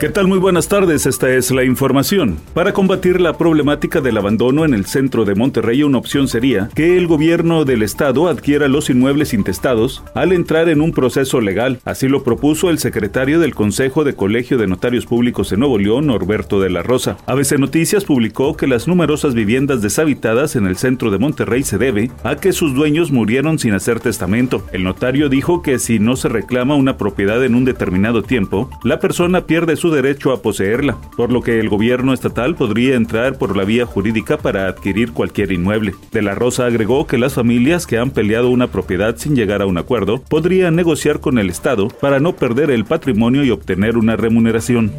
¿Qué tal? Muy buenas tardes, esta es la información. Para combatir la problemática del abandono en el centro de Monterrey, una opción sería que el gobierno del estado adquiera los inmuebles intestados al entrar en un proceso legal. Así lo propuso el secretario del Consejo de Colegio de Notarios Públicos en Nuevo León, Norberto de la Rosa. ABC Noticias publicó que las numerosas viviendas deshabitadas en el centro de Monterrey se debe a que sus dueños murieron sin hacer testamento. El notario dijo que si no se reclama una propiedad en un determinado tiempo, la persona pierde su derecho a poseerla, por lo que el gobierno estatal podría entrar por la vía jurídica para adquirir cualquier inmueble. De la Rosa agregó que las familias que han peleado una propiedad sin llegar a un acuerdo podrían negociar con el Estado para no perder el patrimonio y obtener una remuneración.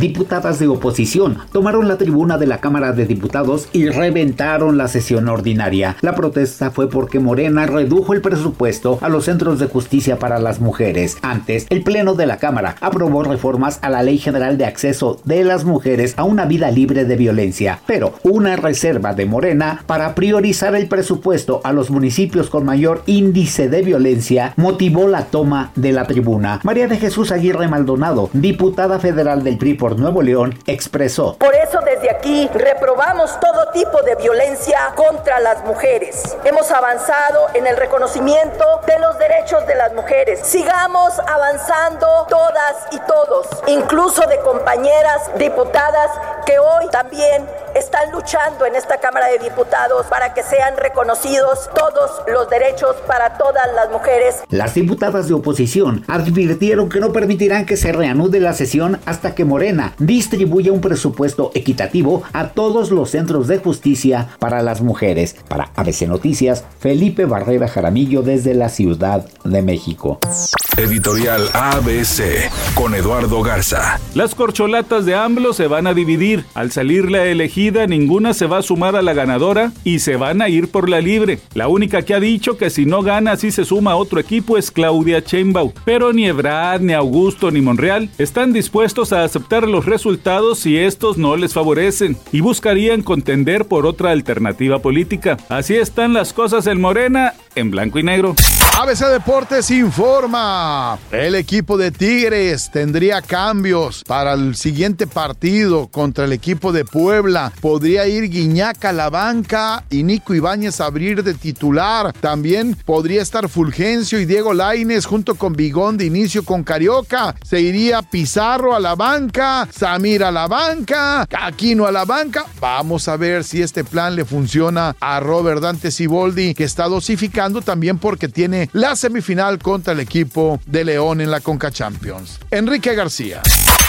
Diputadas de oposición tomaron la tribuna de la Cámara de Diputados y reventaron la sesión ordinaria. La protesta fue porque Morena redujo el presupuesto a los centros de justicia para las mujeres. Antes, el Pleno de la Cámara aprobó reformas a la Ley General de Acceso de las Mujeres a una vida libre de violencia, pero una reserva de Morena para priorizar el presupuesto a los municipios con mayor índice de violencia motivó la toma de la tribuna. María de Jesús Aguirre Maldonado, diputada federal del PRI por Nuevo León, expresó. Por eso desde aquí reprobamos todo tipo de violencia contra las mujeres. Hemos avanzado en el reconocimiento de los derechos de las mujeres. Sigamos avanzando todas y todos, incluso de compañeras diputadas que hoy también están luchando en esta Cámara de Diputados para que sean reconocidos todos los derechos para todas las mujeres. Las diputadas de oposición advirtieron que no permitirán que se reanude la sesión hasta que Morena distribuya un presupuesto equitativo a todos los centros de justicia para las mujeres. Para ABC Noticias, Felipe Barrera Jaramillo desde la Ciudad de México. Editorial ABC con Eduardo Garza. Las corcholatas de AMLO se van a dividir. Al salir la elegida, ninguna se va a sumar a la ganadora y se van a ir por la libre. La única que ha dicho que si no gana así se suma a otro equipo es Claudia Sheinbaum. Pero ni Ebrard, ni Augusto, ni Monreal están dispuestos a aceptar los resultados si estos no les favorecen y buscarían contender por otra alternativa política. Así están las cosas en Morena en blanco y negro. ABC Deportes informa. El equipo de Tigres tendría cambios para el siguiente partido contra el equipo de Puebla. Podría ir Guiñaca a la banca y Nico Ibáñez a abrir de titular. También podría estar Fulgencio y Diego Laines junto con Bigón de inicio con Carioca. Se iría Pizarro a la banca, Samir a la banca, Aquino a la banca. Vamos a ver si este plan le funciona a Robert Dante Siboldi, que está dosificando también porque la semifinal contra el equipo de León en la Conca Champions. Enrique García.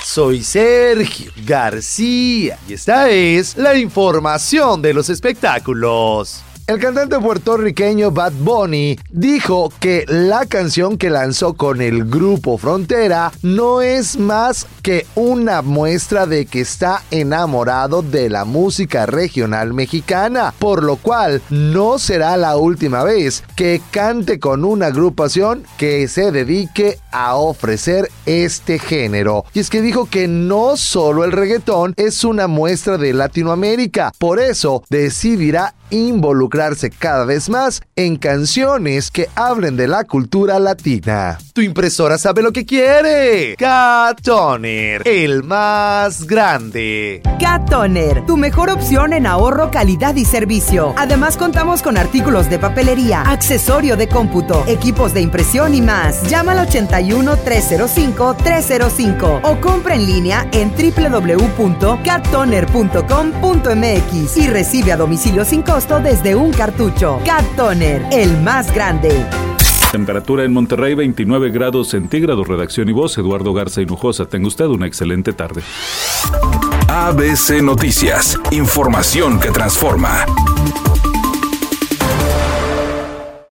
Soy Sergio García y esta es la información de los espectáculos. El cantante puertorriqueño Bad Bunny dijo que la canción que lanzó con el grupo Frontera no es más que una muestra de que está enamorado de la música regional mexicana, por lo cual no será la última vez que cante con una agrupación que se dedique a ofrecer este género. Y es que dijo que no solo el reggaetón es una muestra de Latinoamérica, por eso decidirá involucrarse cada vez más en canciones que hablen de la cultura latina. Tu impresora sabe lo que quiere. Cat Toner, el más grande. Cat Toner, tu mejor opción en ahorro, calidad y servicio. Además contamos con artículos de papelería, accesorio de cómputo, equipos de impresión y más. Llama al 81 305 305 o compra en línea en www.cattoner.com.mx y recibe a domicilio sin costo desde un cartucho. Cat Toner, el más grande. Temperatura en Monterrey 29 grados centígrados. Redacción y voz Eduardo Garza Hinojosa. Tenga usted una excelente tarde. ABC Noticias. Información que transforma.